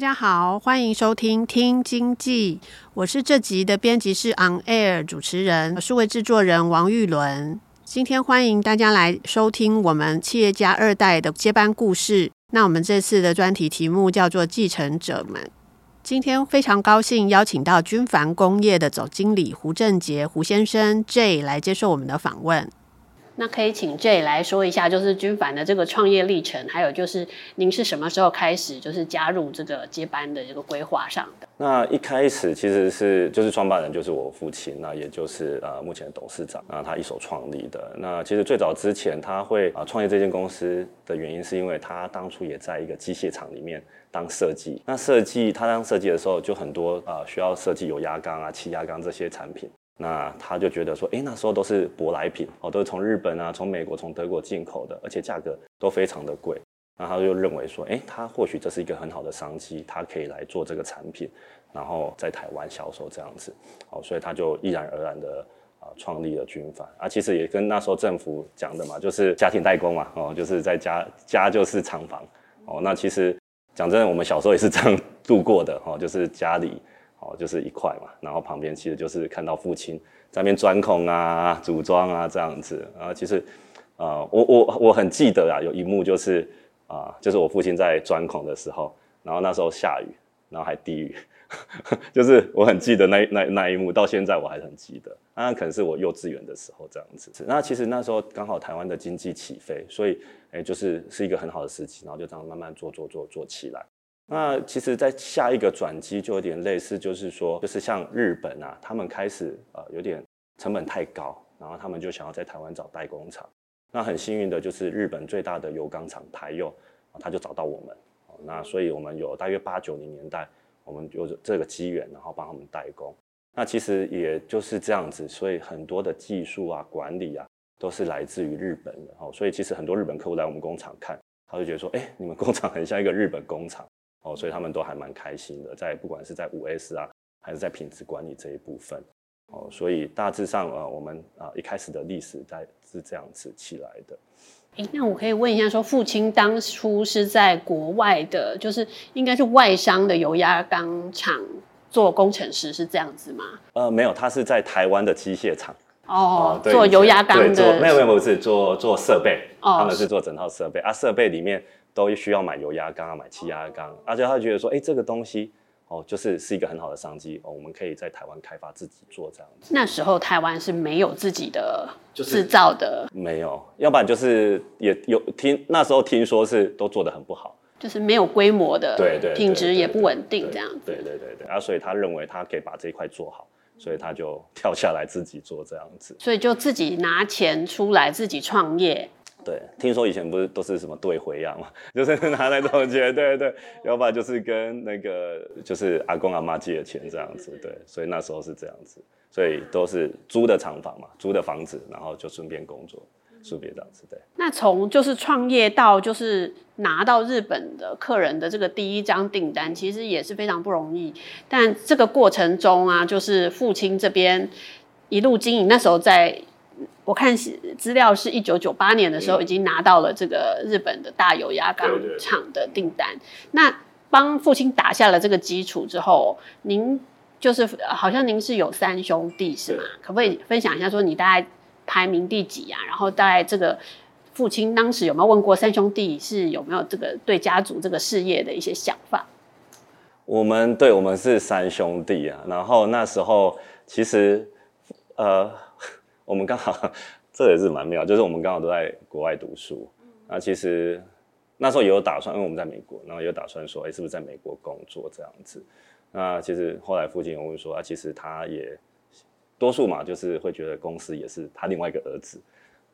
大家好，欢迎收听听经济，我是这集的编辑室 On Air 主持人，数位制作人王玉伦。今天欢迎大家来收听我们企业家二代的接班故事。那我们这次的专题题目叫做继承者们。今天非常高兴邀请到君帆工业的总经理胡正杰胡先生 J 来接受我们的访问。那可以请 J 来说一下，就是君凡的这个创业历程，还有就是您是什么时候开始就是加入这个接班的这个规划上的？那一开始其实是就是创办人就是我父亲，那也就是呃目前的董事长，那他一手创立的。那其实最早之前他会啊创业这间公司的原因，是因为他当初也在一个机械厂里面当设计。那设计他当设计的时候，就很多啊需要设计有压缸啊、气压缸这些产品。那他就觉得说，哎，那时候都是舶来品哦，都是从日本啊、从美国、从德国进口的，而且价格都非常的贵。那他就认为说，哎，他或许这是一个很好的商机，他可以来做这个产品，然后在台湾销售这样子。哦，所以他就毅然而然的啊创立了军帆啊，其实也跟那时候政府讲的嘛，就是家庭代工嘛，哦，就是在家家就是厂房哦。那其实讲真的，我们小时候也是这样度过的哦，就是家里。哦，就是一块嘛，然后旁边其实就是看到父亲在那边钻孔啊、组装啊这样子。然后其实，呃，我我我很记得啊，有一幕就是啊、就是我父亲在钻孔的时候，然后那时候下雨，然后还滴雨，就是我很记得那那那一幕，到现在我还很记得。那可能是我幼稚园的时候这样子。那其实那时候刚好台湾的经济起飞，所以哎，就是是一个很好的时期，然后就这样慢慢做做做做起来。那其实，在下一个转机就有点类似，就是说，就是像日本啊，他们开始呃有点成本太高，然后他们就想要在台湾找代工厂。那很幸运的就是日本最大的油钢厂台油，他就找到我们。那所以我们有大约八九零年代，我们有这个机缘，然后帮他们代工。那其实也就是这样子，所以很多的技术啊、管理啊，都是来自于日本的。哦，所以其实很多日本客户来我们工厂看，他就觉得说，哎，你们工厂很像一个日本工厂。哦，所以他们都还蛮开心的，在不管是在五 S 啊，还是在品质管理这一部分，哦，所以大致上呃，我们啊一开始的历史在是这样子起来的。哎，那我可以问一下，说父亲当初是在国外的，就是应该是外商的油压钢厂做工程师，是这样子吗？呃，没有，他是在台湾的机械厂哦，做油压钢的，没有没有不是做做设备，哦，他们是做整套设备啊，设备里面。都需要买油压缸啊，买气压缸，而且他觉得说，哎、欸，这个东西哦，就是是一个很好的商机哦，我们可以在台湾开发自己做这样子。那时候台湾是没有自己的制造的，就是、没有，要不然就是也有听那时候听说是都做的很不好，就是没有规模的，对对，品质也不稳定这样子。对对对对，啊，所以他认为他可以把这一块做好，所以他就跳下来自己做这样子，所以就自己拿钱出来自己创业。对，听说以前不是都是什么对回样嘛，就是拿那种钱，对对，要不然就是跟那个就是阿公阿妈借的钱这样子，对，所以那时候是这样子，所以都是租的厂房嘛，租的房子，然后就顺便工作，顺便这样子，对。那从就是创业到就是拿到日本的客人的这个第一张订单，其实也是非常不容易。但这个过程中啊，就是父亲这边一路经营，那时候在。我看资料是一九九八年的时候，已经拿到了这个日本的大油压钢厂的订单。那帮父亲打下了这个基础之后，您就是好像您是有三兄弟是吗？可不可以分享一下，说你大概排名第几啊？然后大概这个父亲当时有没有问过三兄弟是有没有这个对家族这个事业的一些想法？我们对，我们是三兄弟啊。然后那时候其实呃。我们刚好 这也是蛮妙，就是我们刚好都在国外读书，那其实那时候也有打算，因为我们在美国，然后也有打算说，哎，是不是在美国工作这样子？那其实后来父亲有问说，啊，其实他也多数嘛，就是会觉得公司也是他另外一个儿子，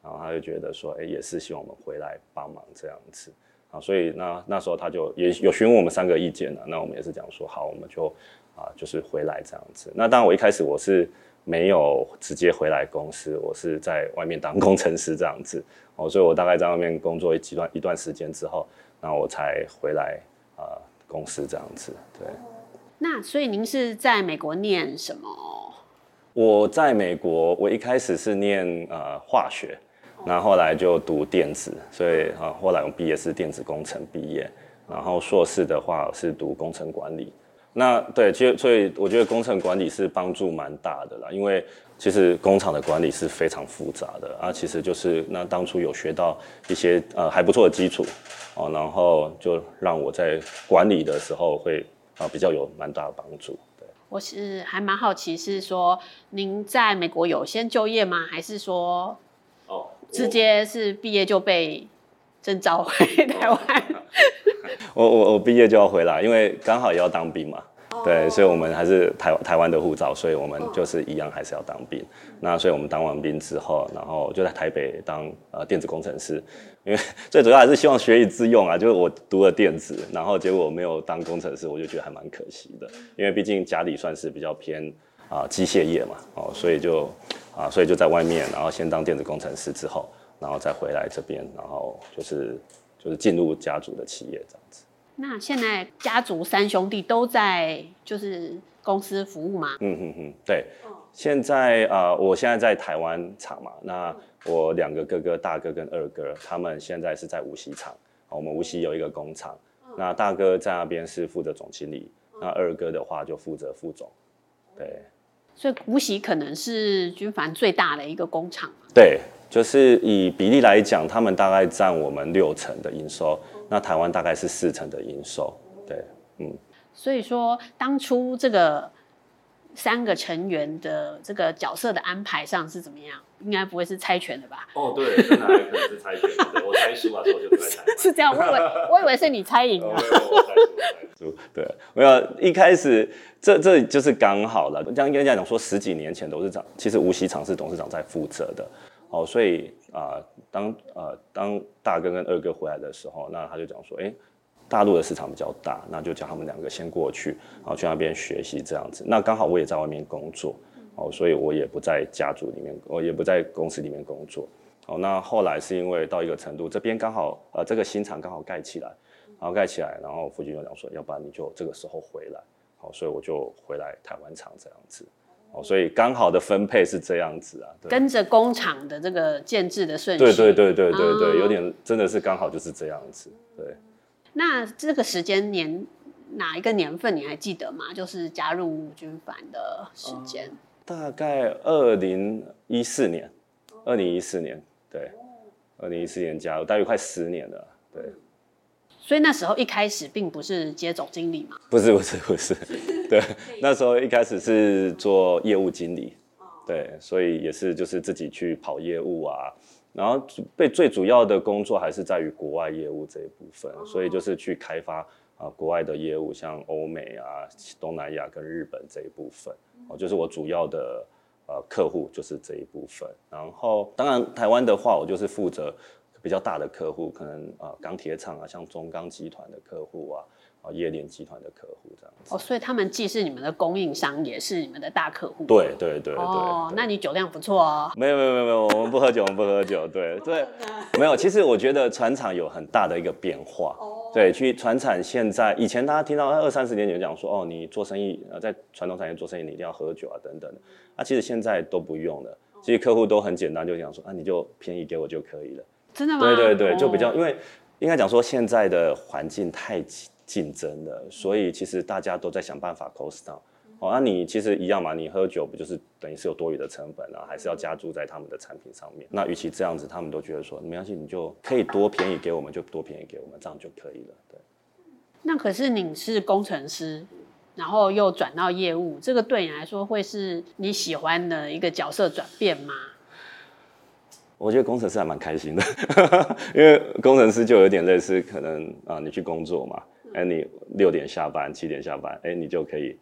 然后他就觉得说，哎，也是希望我们回来帮忙这样子。啊，所以那那时候他就也有询问我们三个意见了，那我们也是讲说，好，我们就啊，就是回来这样子。那当然我一开始我是。没有直接回来公司，我是在外面当工程师这样子哦，所以我大概在外面工作一段一段时间之后，然后我才回来啊、呃、公司这样子。对，那所以您是在美国念什么？我在美国，我一开始是念呃化学，然后后来就读电子，所以啊后来我毕业是电子工程毕业，然后硕士的话是读工程管理。那对，其实所以我觉得工程管理是帮助蛮大的啦，因为其实工厂的管理是非常复杂的啊，其实就是那当初有学到一些呃还不错的基础哦，然后就让我在管理的时候会啊比较有蛮大的帮助。对，我是还蛮好奇，是说您在美国有先就业吗？还是说哦直接是毕业就被征召回台湾？我我我毕业就要回来，因为刚好也要当兵嘛。Oh. 对，所以我们还是台台湾的护照，所以我们就是一样还是要当兵。Oh. 那所以我们当完兵之后，然后就在台北当呃电子工程师，因为 最主要还是希望学以致用啊。就是我读了电子，然后结果没有当工程师，我就觉得还蛮可惜的。因为毕竟家里算是比较偏啊、呃、机械业嘛，哦，所以就啊、呃，所以就在外面，然后先当电子工程师之后，然后再回来这边，然后就是。就是进入家族的企业这样子。那现在家族三兄弟都在就是公司服务吗？嗯嗯嗯，对。现在啊、呃，我现在在台湾厂嘛，那我两个哥哥，大哥跟二哥，他们现在是在无锡厂。我们无锡有一个工厂，那大哥在那边是负责总经理，那二哥的话就负责副总。对。所以无锡可能是军帆最大的一个工厂。对。就是以比例来讲，他们大概占我们六成的营收，那台湾大概是四成的营收，对，嗯。所以说，当初这个三个成员的这个角色的安排上是怎么样？应该不会是猜拳的吧？哦，对，真的还可能是猜拳的。我猜输了之后就不猜。是这样，我以为我以为是你猜赢了。我猜输，猜输。对，没有一开始这这就是刚好了。这样跟人家讲说，十几年前董事长其实无锡厂是董事长在负责的。哦，所以啊、当呃当大哥跟二哥回来的时候，那他就讲说，哎，大陆的市场比较大，那就叫他们两个先过去，然后去那边学习这样子。那刚好我也在外面工作，哦，所以我也不在家族里面，我也不在公司里面工作。哦，那后来是因为到一个程度，这边刚好呃这个新厂刚好盖起来，然后盖起来，然后父亲就讲说，要不然你就这个时候回来，好，所以我就回来台湾厂这样子。所以刚好的分配是这样子啊，跟着工厂的这个建制的顺序。对对对对对对，哦、有点真的是刚好就是这样子。对。那这个时间年哪一个年份你还记得吗？就是加入军帆的时间。嗯、大概二零一四年，二零一四年，对，二零一四年加入，大约快十年了，对。所以那时候一开始并不是接总经理嘛？不是不是不是，对，那时候一开始是做业务经理，对，所以也是就是自己去跑业务啊，然后被最主要的工作还是在于国外业务这一部分，所以就是去开发啊国外的业务，像欧美啊、东南亚跟日本这一部分，哦，就是我主要的呃客户就是这一部分，然后当然台湾的话，我就是负责。比较大的客户，可能啊钢铁厂啊，像中钢集团的客户啊，啊夜店集团的客户这样子。哦，所以他们既是你们的供应商，也是你们的大客户。对对对对。哦，那你酒量不错哦。没有没有没有没有，我们不喝酒，我们不喝酒。对对，没有。其实我觉得船厂有很大的一个变化。哦。对，去船厂现在，以前大家听到二三十年前讲说，哦，你做生意在传统产业做生意，你一定要喝酒啊等等的。啊，其实现在都不用了。其实客户都很简单，就讲说啊，你就便宜给我就可以了。真的吗？对对对，就比较，因为应该讲说现在的环境太竞争的，所以其实大家都在想办法 cost down。哦，那你其实一样嘛，你喝酒不就是等于是有多余的成本啊，还是要加注在他们的产品上面？那与其这样子，他们都觉得说没关系，你就可以多便宜给我们，就多便宜给我们，这样就可以了。对。那可是你是工程师，然后又转到业务，这个对你来说会是你喜欢的一个角色转变吗？我觉得工程师还蛮开心的，因为工程师就有点类似，可能啊，你去工作嘛，哎，你六点下班，七点下班，哎，你就可以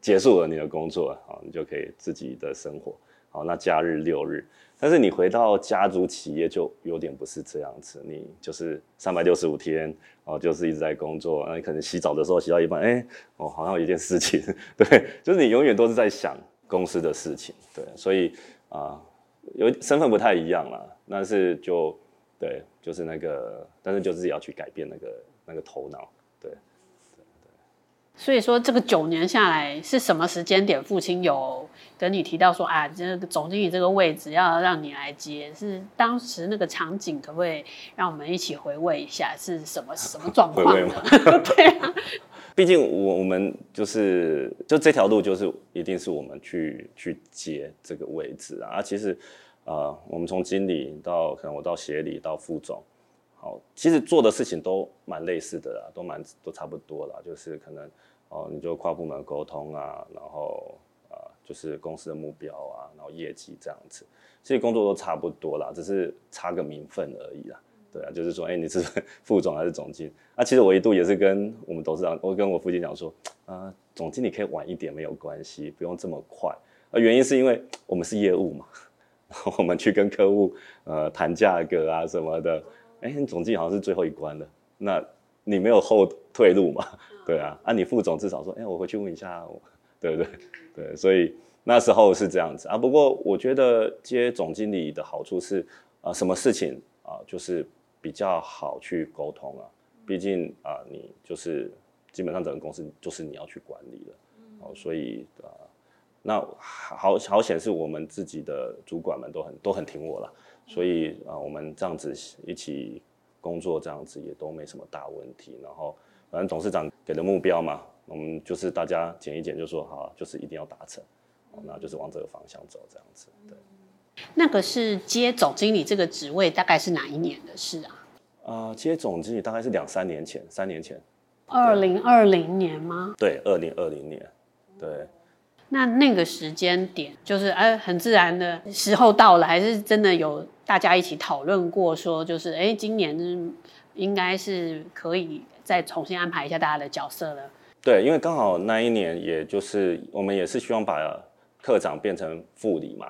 结束了你的工作，好，你就可以自己的生活，好，那假日六日，但是你回到家族企业就有点不是这样子，你就是三百六十五天，哦，就是一直在工作，那你可能洗澡的时候洗到一半，哎，哦，好像有一件事情，对，就是你永远都是在想公司的事情，对，所以啊。有身份不太一样啦，但是就对，就是那个，但是就自己要去改变那个那个头脑，对，对对。所以说这个九年下来是什么时间点？父亲有跟你提到说啊，这个总经理这个位置要让你来接，是当时那个场景，可不可以让我们一起回味一下是什么什么状况？回味吗？对啊。毕竟我我们就是就这条路就是一定是我们去去接这个位置啊，啊其实，呃，我们从经理到可能我到协理到副总，好，其实做的事情都蛮类似的啦，都蛮都差不多啦，就是可能哦，你就跨部门沟通啊，然后啊、就是公司的目标啊，然后业绩这样子，其实工作都差不多啦，只是差个名分而已啦。对啊，就是说，哎，你是 副总还是总经？那、啊、其实我一度也是跟我们董事长，我跟我父亲讲说，啊、呃，总经理可以晚一点没有关系，不用这么快。呃，原因是因为我们是业务嘛，我们去跟客户呃谈价格啊什么的。哎，总经理好像是最后一关的，那你没有后退路嘛？对啊，啊，你副总至少说，哎，我回去问一下，对不对？对，所以那时候是这样子啊。不过我觉得接总经理的好处是，啊、呃，什么事情啊、呃，就是。比较好去沟通啊，毕竟啊，你就是基本上整个公司就是你要去管理了，哦，所以啊，那好好险是我们自己的主管们都很都很挺我了，所以啊，我们这样子一起工作这样子也都没什么大问题。然后反正董事长给的目标嘛，我们就是大家减一减，就说好，就是一定要达成，那就是往这个方向走这样子，对。那个是接总经理这个职位，大概是哪一年的事啊？啊、呃，接总经理大概是两三年前，三年前。二零二零年吗？对，二零二零年。对。那那个时间点，就是哎，很自然的时候到了，还是真的有大家一起讨论过，说就是哎，今年应该是可以再重新安排一下大家的角色了。对，因为刚好那一年，也就是我们也是希望把课长变成副理嘛。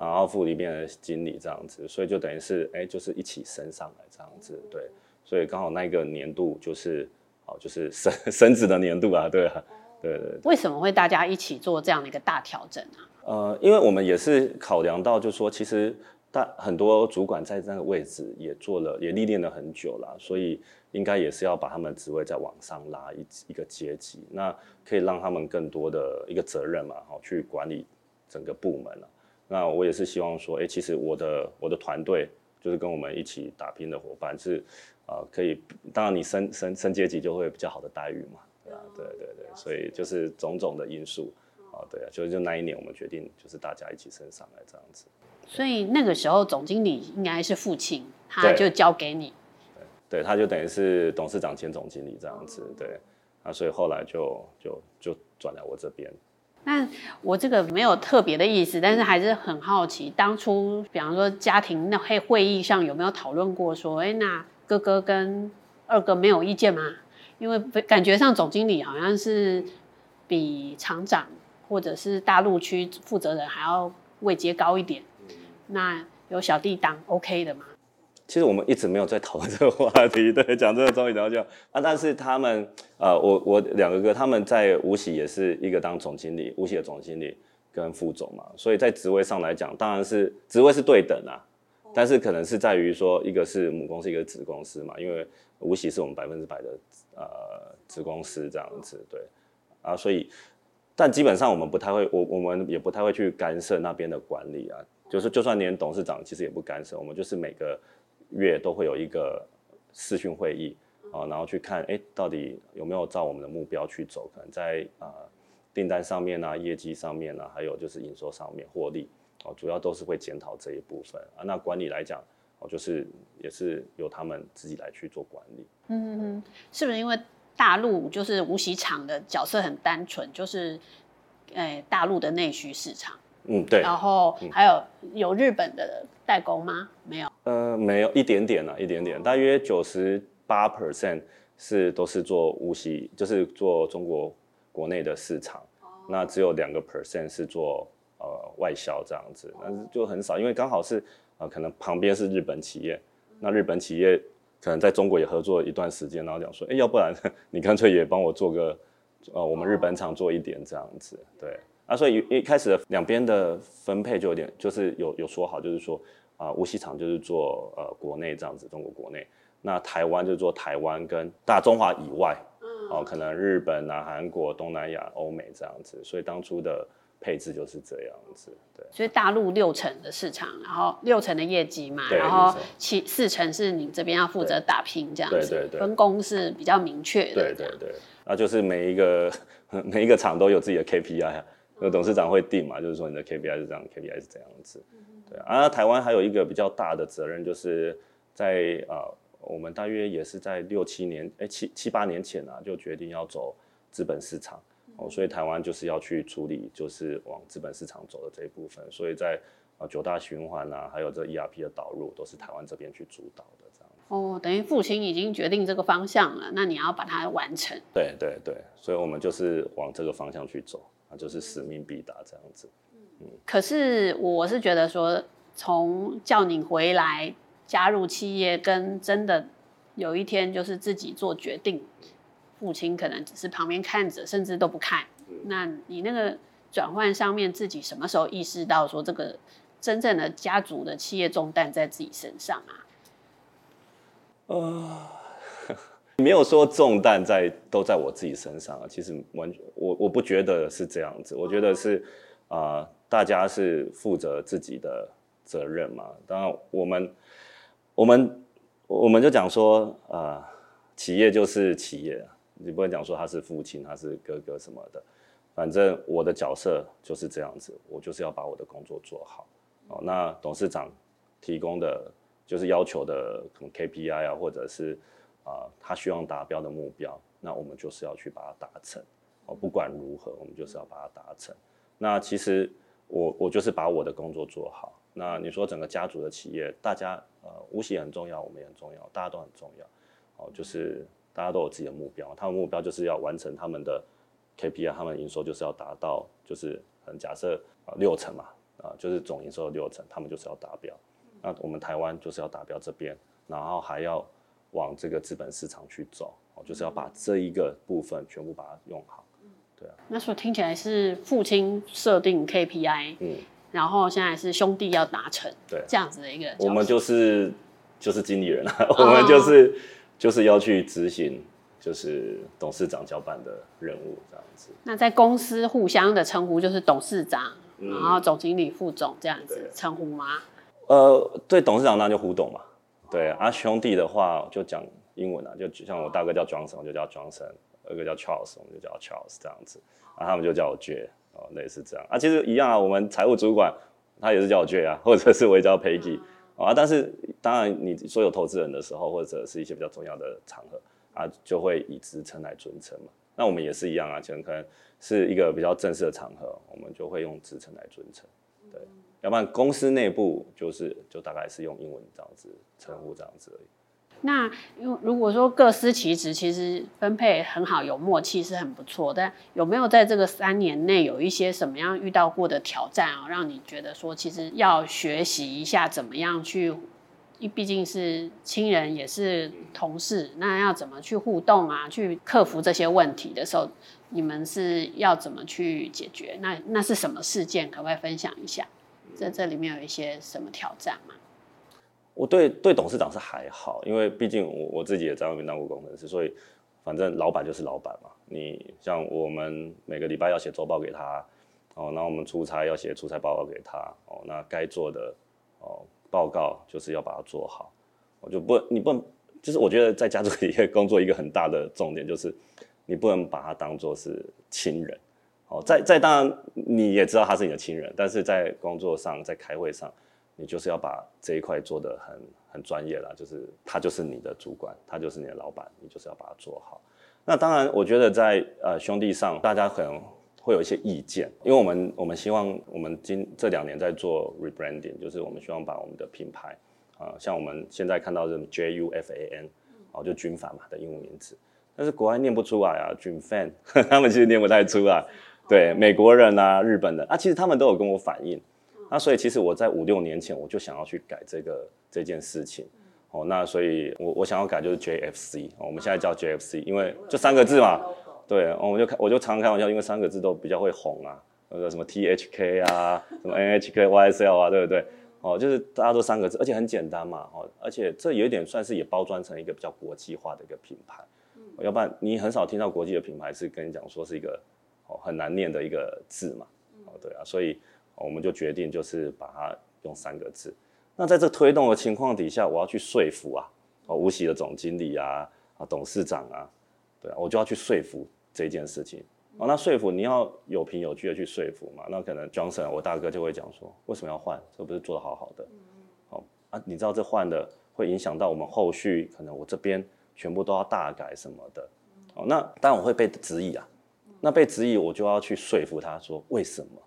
然后副理变成经理这样子，所以就等于是哎，就是一起升上来这样子，对，所以刚好那个年度就是哦，就是升 升职的年度啊，对啊，对对，对。为什么会大家一起做这样的一个大调整啊？呃，因为我们也是考量到，就是说其实大很多主管在那个位置也做了，也历练了很久了，所以应该也是要把他们职位再往上拉一一个阶级，那可以让他们更多的一个责任嘛，好去管理整个部门了。那我也是希望说，哎、欸，其实我的我的团队就是跟我们一起打拼的伙伴是，啊、呃，可以，当然你升升升阶级就会比较好的待遇嘛，对啊，对对对，所以就是种种的因素，啊，对啊，就就那一年我们决定就是大家一起升上来这样子。所以那个时候总经理应该是父亲，他就交给你，对，对他就等于是董事长兼总经理这样子，对，啊，所以后来就就就转来我这边。那我这个没有特别的意思，但是还是很好奇，当初比方说家庭那会会议上有没有讨论过说，哎，那哥哥跟二哥没有意见吗？因为感觉上总经理好像是比厂长或者是大陆区负责人还要位阶高一点，那有小弟当 OK 的吗？其实我们一直没有在讨论这个话题，对，讲这个终于了解啊。但是他们，呃，我我两个哥，他们在无锡也是一个当总经理，无锡的总经理跟副总嘛，所以在职位上来讲，当然是职位是对等啊。但是可能是在于说，一个是母公司，一个是子公司嘛，因为无锡是我们百分之百的呃子公司这样子，对啊，所以但基本上我们不太会，我我们也不太会去干涉那边的管理啊，就是就算连董事长其实也不干涉，我们就是每个。月都会有一个视讯会议啊，然后去看哎，到底有没有照我们的目标去走？可能在啊订单上面啊，业绩上面啊，还有就是营收上面获利哦，主要都是会检讨这一部分啊。那管理来讲哦，就是也是由他们自己来去做管理。嗯嗯，是不是因为大陆就是无锡厂的角色很单纯，就是诶大陆的内需市场？嗯，对。然后还有有日本的代工吗？没有。呃，没有，一点点啊，一点点，大约九十八 percent 是都是做无锡，就是做中国国内的市场，哦、那只有两个 percent 是做呃外销这样子，但是就很少，因为刚好是呃可能旁边是日本企业，那日本企业可能在中国也合作一段时间，然后讲说，哎，要不然 你干脆也帮我做个。呃，我们日本厂做一点这样子，对啊，所以一开始的两边的分配就有点，就是有有说好，就是说啊、呃，无锡厂就是做呃国内这样子，中国国内，那台湾就做台湾跟大中华以外，哦、呃，可能日本啊、韩国、东南亚、欧美这样子，所以当初的配置就是这样子，对。所以大陆六成的市场，然后六成的业绩嘛，然后七四成是你这边要负责打拼这样子，对对对，分工是比较明确的，对对对。那就是每一个每一个厂都有自己的 KPI 啊，那董事长会定嘛，就是说你的 KPI 是这样，KPI 是这样子，对啊。啊，台湾还有一个比较大的责任，就是在啊，我们大约也是在六七年，哎七七八年前啊，就决定要走资本市场哦，所以台湾就是要去处理，就是往资本市场走的这一部分，所以在啊九大循环啊，还有这 ERP 的导入，都是台湾这边去主导的这样。哦，等于父亲已经决定这个方向了，那你要把它完成。对对对，所以我们就是往这个方向去走，那就是使命必达这样子。嗯，可是我是觉得说，从叫你回来加入企业，跟真的有一天就是自己做决定，父亲可能只是旁边看着，甚至都不看。嗯，那你那个转换上面，自己什么时候意识到说这个真正的家族的企业重担在自己身上啊？呃，没有说重担在都在我自己身上啊。其实完全我我不觉得是这样子，我觉得是啊、呃，大家是负责自己的责任嘛。当然我们我们我们就讲说啊、呃，企业就是企业，你不能讲说他是父亲，他是哥哥什么的。反正我的角色就是这样子，我就是要把我的工作做好。哦，那董事长提供的。就是要求的可能 KPI 啊，或者是啊、他希望达标的目标，那我们就是要去把它达成哦。不管如何，我们就是要把它达成。那其实我我就是把我的工作做好。那你说整个家族的企业，大家呃，无锡很重要，我们也很重要，大家都很重要哦。就是大家都有自己的目标，他们目标就是要完成他们的 KPI，他们营收就是要达到，就是很假设啊六成嘛啊，就是总营收的六成，他们就是要达标。那我们台湾就是要达标这边，然后还要往这个资本市场去走，哦，就是要把这一个部分全部把它用好，对啊。那说听起来是父亲设定 KPI，嗯，然后现在是兄弟要达成，对，这样子的一个。我们就是就是经理人啊，我们就是就是要去执行，就是董事长交办的任务这样子。那在公司互相的称呼就是董事长，然后总经理、副总这样子称呼吗？呃，对，董事长那就胡董嘛，对啊，兄弟的话就讲英文啊，就像我大哥叫 Johnson，我就叫 Johnson，二哥叫 Charles，我们就叫 Charles 这样子，啊，他们就叫我 J，哦，类似这样。啊，其实一样啊，我们财务主管他也是叫我 J 啊，或者是我也叫 Peggy，啊，但是当然你说有投资人的时候，或者是一些比较重要的场合啊，就会以职称来尊称嘛，那我们也是一样啊，可能可能是一个比较正式的场合，我们就会用职称来尊称，对。要不然公司内部就是就大概是用英文这样子称呼这样子而已。那如如果说各司其职，其实分配很好，有默契是很不错。但有没有在这个三年内有一些什么样遇到过的挑战啊，让你觉得说其实要学习一下怎么样去，毕竟是亲人也是同事，那要怎么去互动啊，去克服这些问题的时候，你们是要怎么去解决？那那是什么事件？可不可以分享一下？在这里面有一些什么挑战吗？我对对董事长是还好，因为毕竟我我自己也在外面当过工程师，所以反正老板就是老板嘛。你像我们每个礼拜要写周报给他，哦，那我们出差要写出差报告给他，哦，那该做的哦报告就是要把它做好。我就不你不能，就是我觉得在家族企业工作一个很大的重点就是你不能把他当做是亲人。哦，在在当然你也知道他是你的亲人，但是在工作上，在开会上，你就是要把这一块做得很很专业啦，就是他就是你的主管，他就是你的老板，你就是要把它做好。那当然，我觉得在呃兄弟上，大家可能会有一些意见，因为我们我们希望我们今这两年在做 rebranding，就是我们希望把我们的品牌啊，像我们现在看到的 J U F A N，哦，就军帆嘛的英文名字，但是国外念不出来啊，Junfan，他们其实念不太出来，对，美国人啊，日本人啊，其实他们都有跟我反映，那所以其实我在五六年前我就想要去改这个这件事情，哦，那所以我我想要改就是 J F C，哦我们现在叫 J F C，因为就三个字嘛。对，我就开，我就常常开玩笑，因为三个字都比较会红啊，那个什么 T H K 啊，什么 N H K Y S L 啊，对不对？哦，就是大家都三个字，而且很简单嘛，哦，而且这有一点算是也包装成一个比较国际化的一个品牌，嗯，要不然你很少听到国际的品牌是跟你讲说是一个哦很难念的一个字嘛，哦，对啊，所以我们就决定就是把它用三个字。那在这推动的情况底下，我要去说服啊，哦，无锡的总经理啊，啊，董事长啊，对啊，我就要去说服。这件事情，哦，那说服你要有凭有据的去说服嘛，那可能 Johnson 我大哥就会讲说，为什么要换？这不是做的好好的，好啊，你知道这换的会影响到我们后续，可能我这边全部都要大改什么的，哦，那当然我会被质疑啊，那被质疑我就要去说服他说为什么，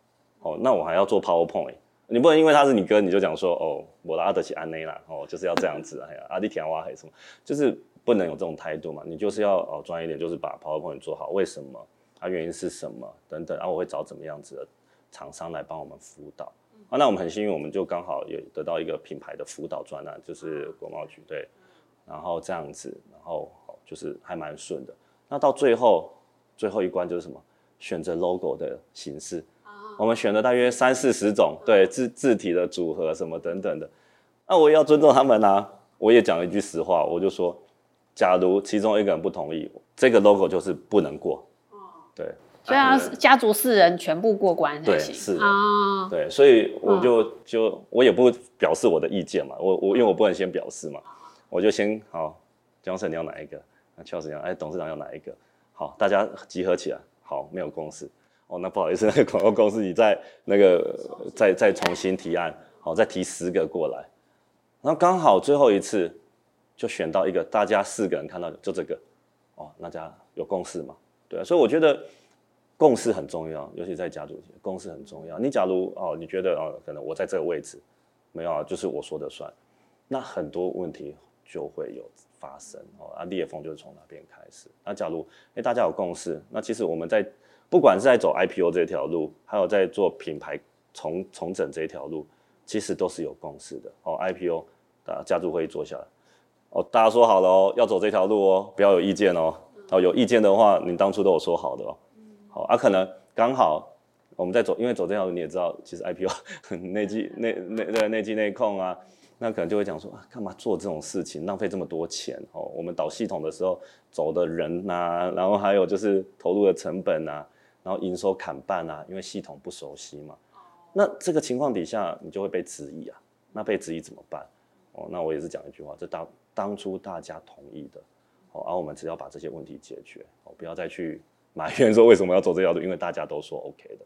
哦，那我还要做 PowerPoint，你不能因为他是你哥你就讲说哦，我的阿德奇安内啦，哦，就是要这样子，哎呀，阿迪田瓦黑什么，就是。不能有这种态度嘛？你就是要哦专业一点，就是把 PowerPoint 做好。为什么？它、啊、原因是什么？等等。然、啊、后我会找怎么样子的厂商来帮我们辅导。啊，那我们很幸运，我们就刚好有得到一个品牌的辅导专案，就是国贸局对。然后这样子，然后就是还蛮顺的。那到最后最后一关就是什么？选择 logo 的形式。我们选了大约三四十种，对字字体的组合什么等等的。那我也要尊重他们啊。我也讲了一句实话，我就说。假如其中一个人不同意，这个 logo 就是不能过。哦，对，所以要，家族四人全部过关才行。对，是啊，哦，对，所以我就就我也不表示我的意见嘛，我我因为我不能先表示嘛，我就先好，Johnson 你要哪一个？那 Charles 要，哎，董事长要哪一个？好，大家集合起来，好，没有共识。哦，那不好意思，那 个广告公司你再那个再再重新提案，好，再提十个过来，然后刚好最后一次。就选到一个，大家四个人看到就这个，哦，那家有共识嘛？对啊，所以我觉得共识很重要，尤其在家族，共识很重要。你假如哦，你觉得哦，可能我在这个位置没有啊，就是我说的算，那很多问题就会有发生哦。啊，裂缝就是从哪边开始？那假如哎大家有共识，那其实我们在不管是在走 IPO 这条路，还有在做品牌重重整这条路，其实都是有共识的哦。IPO 啊家家族会议坐下来。哦，大家说好了哦，要走这条路哦，不要有意见哦。哦，有意见的话，你当初都有说好的哦。好啊，可能刚好我们在走，因为走这条路你也知道，其实 IPO 内稽内内对内稽内控啊，那可能就会讲说啊，干嘛做这种事情，浪费这么多钱哦。我们导系统的时候走的人呐、啊，然后还有就是投入的成本呐、啊，然后营收砍半啊，因为系统不熟悉嘛。那这个情况底下，你就会被质疑啊。那被质疑怎么办？哦，那我也是讲一句话，这当当初大家同意的，哦，而、啊、我们只要把这些问题解决，哦，不要再去埋怨说为什么要走这条路，因为大家都说 OK 的，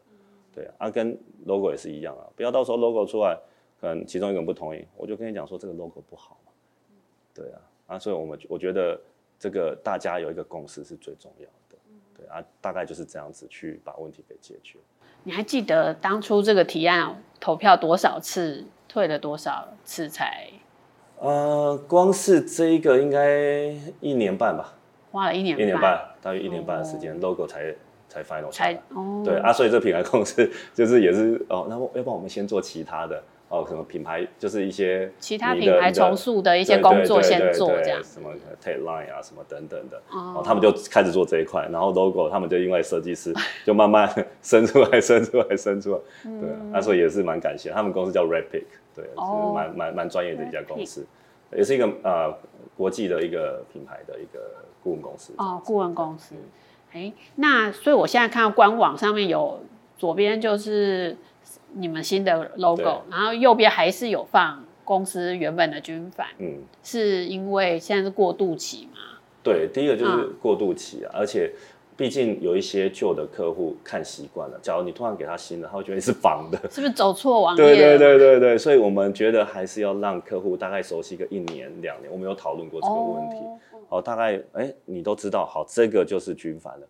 对啊，跟 logo 也是一样啊，不要到时候 logo 出来，可能其中一个人不同意，我就跟你讲说这个 logo 不好嘛，对啊，啊，所以我们我觉得这个大家有一个共识是最重要，对啊，大概就是这样子去把问题给解决。你还记得当初这个提案投票多少次，退了多少次才？呃，光是这一个应该一年半吧，花了一年半，一年半，大约一年半的时间，哦，logo 才才 final 才哦，对啊，所以这品牌公司 就是也是哦，那要不然我们先做其他的哦，什么品牌就是一些其他品牌重塑的一些工作先做这样，什么 tagline 啊，什么等等的，哦，他们就开始做这一块，然后 logo 他们就因为设计师就慢慢 生出来，生出来，生出来，对啊，那所以也是蛮感谢，他们公司叫 Redpick。对，是蛮蛮蛮专业的一家公司，也是一个呃国际的一个品牌的一个顾问公司。哦，顾问公司。哎，那所以我现在看到官网上面有左边就是你们新的 logo，然后右边还是有放公司原本的军帆。嗯，是因为现在是过渡期嘛？对，第一个就是过渡期啊，而且。毕竟有一些旧的客户看习惯了，假如你突然给他新的，他会觉得你是仿的，是不是走错网页？对对对对对，所以我们觉得还是要让客户大概熟悉个一年两年。我们有讨论过这个问题，哦，哦大概哎，你都知道，好，这个就是军帆了，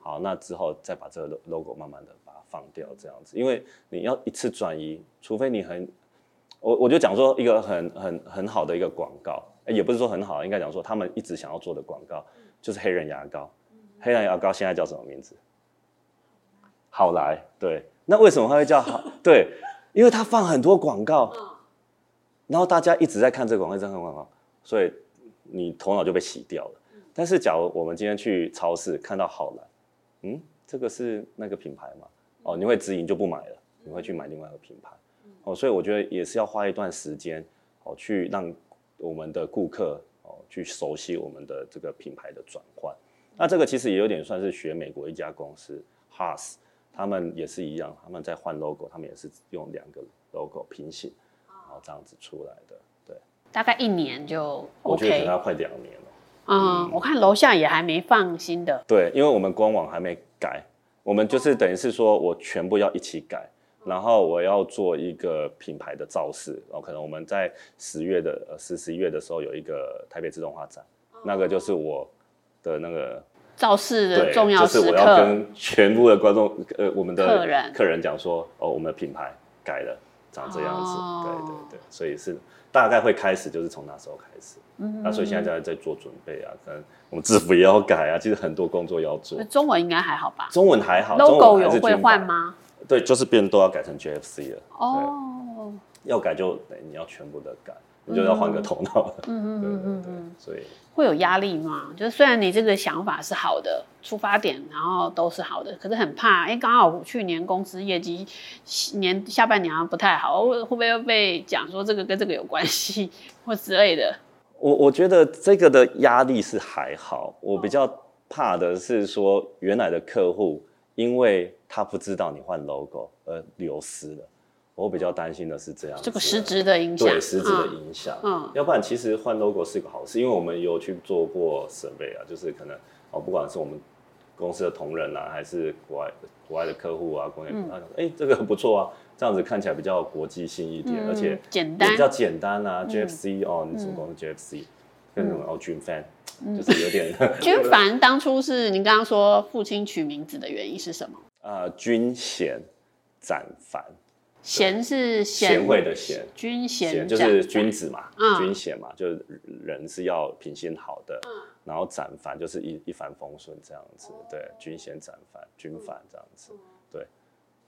好，那之后再把这个 logo 慢慢的放掉，这样子，因为你要一次转移，除非你很，我我就讲说一个很很很好的一个广告，也不是说很好，应该讲说他们一直想要做的广告，就是黑人牙膏，黑人牙膏现在叫什么名字？好来，对，那为什么它会叫好？对，因为它放很多广告，然后大家一直在看这个广告，在看广告，所以你头脑就被洗掉了。但是假如我们今天去超市看到好来，嗯，这个是那个品牌嘛？哦，你会质疑就不买了，你会去买另外一个品牌。哦，所以我觉得也是要花一段时间，哦，去让我们的顾客哦去熟悉我们的这个品牌的转换。那这个其实也有点算是学美国一家公司 Haas。他们也是一样，他们在换 logo，他们也是用两个 logo 平行，然后这样子出来的。对，大概一年就 OK，我觉得可能要快两年了。嗯，嗯，我看楼下也还没放新的。对，因为我们官网还没改，我们就是等于是说我全部要一起改，然后我要做一个品牌的造势，然后可能我们在十月的呃十十一月的时候有一个台北自动化展，那个就是我的那个。造势的重要时刻，就是我要跟全部的观众，呃，我们的客人。客人讲说，哦，我们的品牌改了，长这样子，哦、对对对，所以是大概会开始，就是从那时候开始，嗯，那所以现在在在做准备啊，可能我们制服也要改啊，其实很多工作要做。中文应该还好吧？中文还好，logo 有会换吗？对，就是变都要改成 JFC 了。哦，要改就你要全部的改。你就要换个头脑了，嗯嗯嗯嗯，所以会有压力吗？就是虽然你这个想法是好的，出发点然后都是好的，可是很怕，哎，刚好去年公司业绩年下半年不太好，会会不会又被讲说这个跟这个有关系或之类的？我我觉得这个的压力是还好，我比较怕的是说原来的客户，因为他不知道你换 logo 而流失了。我比较担心的是这样，这个实质的影响，对实质的影响。嗯，要不然其实换 logo 是一个好事，因为我们有去做过 survey 啊，就是可能哦，不管是我们公司的同仁啊，还是国外国外的客户啊，工业，他说哎，这个很不错啊，这样子看起来比较国际性一点，而且简单，比较简单啊。JFC 哦，你什么公司 GFC？跟什么哦军范，就是有点。军范当初是您刚刚说父亲取名字的原因是什么？呃，军衔展帆。贤是贤惠的贤，君贤就是君子嘛，嗯、君贤嘛，就是人是要品性好的，嗯、然后展帆就是一一帆风顺这样子，对，君贤展帆，君帆这样子，对。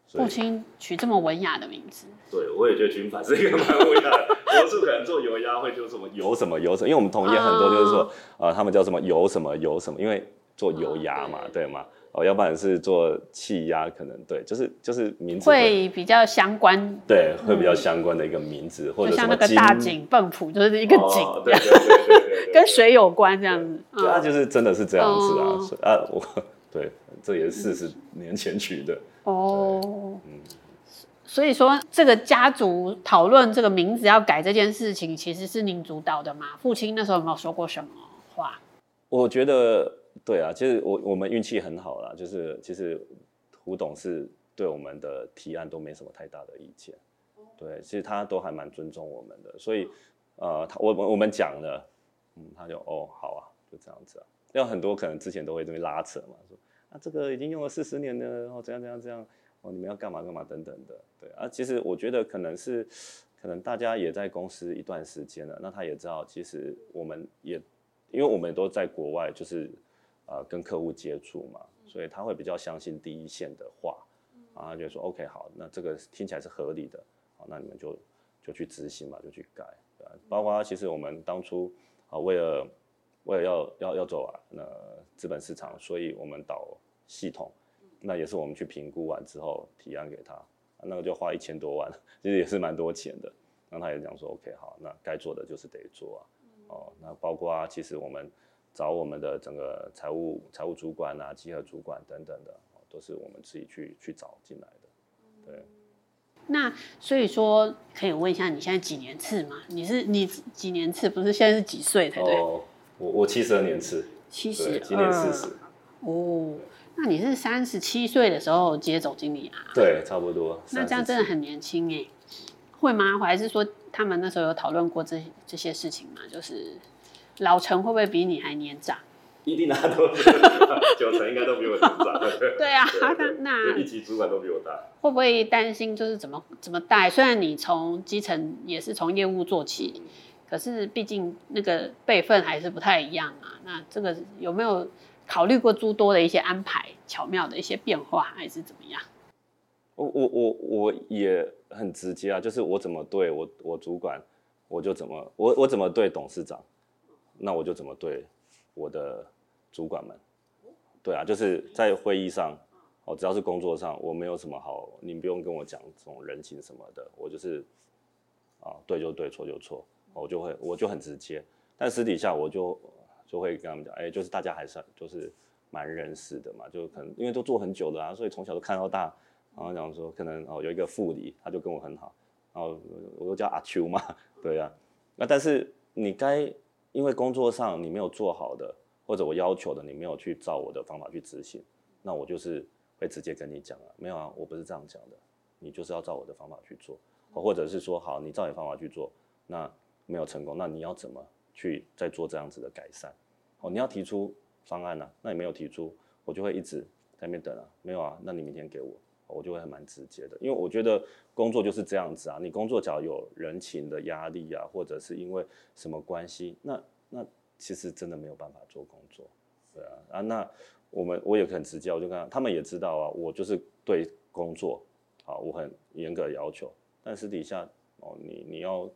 父亲取这么文雅的名字，对，我也觉得君帆是一个蛮文雅的，多数可能做油鸭会就什么油什么油什么，因为我们同业很多就是说，啊、呃，他们叫什么油什么油什么，因为做油鸭嘛，对吗？哦，要不然是做气压，可能对，就是就是名字会，会比较相关，对，会比较相关的一个名字，嗯、或者像那个大井泵浦，就是一个井，对对对，跟水有关这样子，对，它就是真的是这样子啊，哦、啊，我对，这也是四十年前取的哦，嗯，所以说这个家族讨论这个名字要改这件事情，其实是您主导的嘛？父亲那时候有没有说过什么话？我觉得。对啊，其实我我们运气很好啦，就是其实胡董事对我们的提案都没什么太大的意见，对，其实他都还蛮尊重我们的，所以呃，他我我们讲了，嗯，他就哦好啊，就这样子啊，有很多可能之前都会这边拉扯嘛，说啊这个已经用了四十年了，然后怎样怎样怎样，哦你们要干嘛干嘛等等的，对啊，其实我觉得可能是可能大家也在公司一段时间了，那他也知道其实我们也因为我们都在国外就是。呃，跟客户接触嘛，所以他会比较相信第一线的话，然后他就说 OK 好，那这个听起来是合理的，好，那你们就就去执行嘛，就去改，对，包括其实我们当初啊，为了为了要要要走啊，那资本市场，所以我们导系统，那也是我们去评估完之后提案给他，那个就花一千多万，其实也是蛮多钱的，那他也讲说 OK 好，那该做的就是得做啊，哦，那包括啊，其实我们。找我们的整个财务财务主管啊、集合主管等等的，都是我们自己去去找进来的。对。那所以说，可以问一下，你现在几年次嘛？你是你几年次？不是现在是几岁才对？哦，我我七十二年次，七十二，今年四十。哦，那你是三十七岁的时候接总经理啊？对，差不多。那这样真的很年轻哎。会吗？还是说他们那时候有讨论过这这些事情吗？就是。老陈会不会比你还年长？一定啊，都九成应该都比我年长。对啊，那那一级主管都比我大。会不会担心就是怎么怎么带？虽然你从基层也是从业务做起，可是毕竟那个辈分还是不太一样啊。那这个有没有考虑过诸多的一些安排、巧妙的一些变化，还是怎么样？我我我我也很直接啊，就是我怎么对我我主管，我就怎么我我怎么对董事长，那我就怎么对我的。主管们，对啊，就是在会议上，哦，只要是工作上，我没有什么好，你不用跟我讲这种人情什么的，我就是，啊，对就对，错就错，我就会我就很直接，但私底下我就就会跟他们讲，哎，就是大家还是就是蛮认识的嘛，就可能因为都做很久了啊，所以从小都看到大，然后讲说可能哦有一个副理，他就跟我很好，然后我都叫阿秋嘛，对啊，那但是你该因为工作上你没有做好的。或者我要求的你没有去照我的方法去执行，那我就是会直接跟你讲啊，没有啊，我不是这样讲的，你就是要照我的方法去做，或者是说好，你照你方法去做，那没有成功，那你要怎么去再做这样子的改善？哦，你要提出方案啊，那你没有提出，我就会一直在那边等啊，没有啊，那你明天给我，我就会还蛮直接的，因为我觉得工作就是这样子啊，你工作只要有人情的压力啊，或者是因为什么关系，那那。其实真的没有办法做工作，对啊啊，那我们我也很直接，我就跟他，他们也知道啊，我就是对工作，好，我很严格的要求，但私底下哦，你你要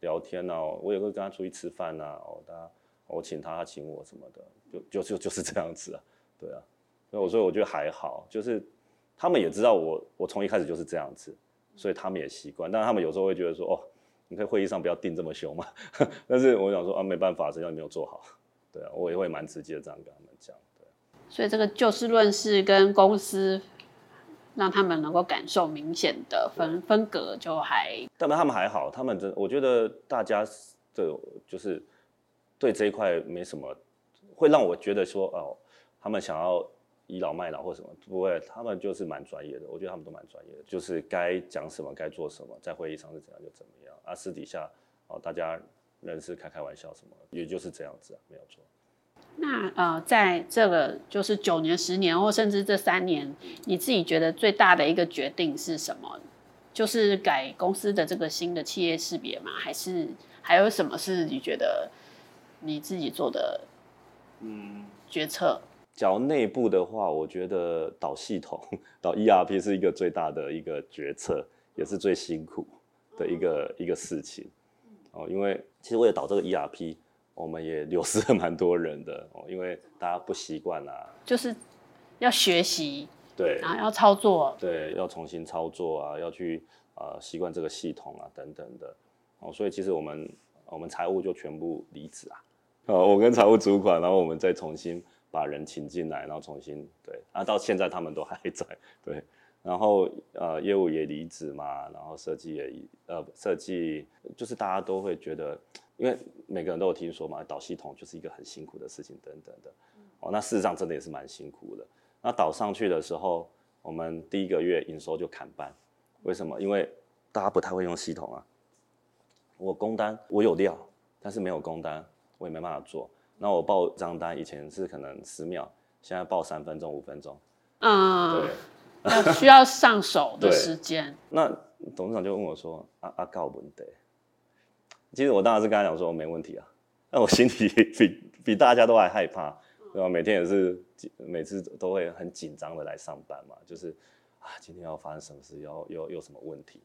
聊天呐、啊，我也会跟他出去吃饭呐，哦，他我请他，他请我什么的，就就就就是这样子啊，对啊，所以我说我觉得还好，就是他们也知道我我从一开始就是这样子，所以他们也习惯，但他们有时候会觉得说哦。你可以会议上不要定这么凶嘛，但是我想说啊，没办法，谁叫你没有做好，对啊，我也会蛮直接的这样跟他们讲，对。所以这个就事论事跟公司，让他们能够感受明显的分分隔就还。但他们还好，他们真我觉得大家的就是对这一块没什么，会让我觉得说哦，他们想要。倚老卖老或什么不会，他们就是蛮专业的，我觉得他们都蛮专业的，就是该讲什么该做什么，在会议上是怎样就怎么样啊，私底下哦大家认识开开玩笑什么，也就是这样子啊，没有错。那呃，在这个就是九年、十年或甚至这三年，你自己觉得最大的一个决定是什么？就是改公司的这个新的企业识别吗？还是还有什么是你觉得你自己做的嗯决策？嗯讲内部的话，我觉得导系统、导 ERP 是一个最大的一个决策，也是最辛苦的一个一个事情。哦，因为其实为了导这个 ERP，我们也流失了蛮多人的。哦，因为大家不习惯啊，就是要学习，对，然后要操作，对，要重新操作啊，要去呃习惯这个系统啊等等的。哦，所以其实我们我们财务就全部离职啊，哦，我跟财务主管，然后我们再重新。把人请进来，然后重新对，啊，到现在他们都还在对，然后呃业务也离职嘛，然后设计也呃设计就是大家都会觉得，因为每个人都有听说嘛，导系统就是一个很辛苦的事情等等的，哦，那事实上真的也是蛮辛苦的。那导上去的时候，我们第一个月营收就砍半，为什么？因为大家不太会用系统啊，我工单我有料，但是没有工单，我也没办法做。那我报账单以前是可能十秒，现在报三分钟、五分钟，嗯，对，需要上手的时间。那董事长就问我说：“啊啊，告问题？”其实我当然是跟他讲说没问题啊，但我心里比比大家都还害怕，对吧？每天也是每次都会很紧张的来上班嘛，就是啊，今天要发生什么事，要又有什么问题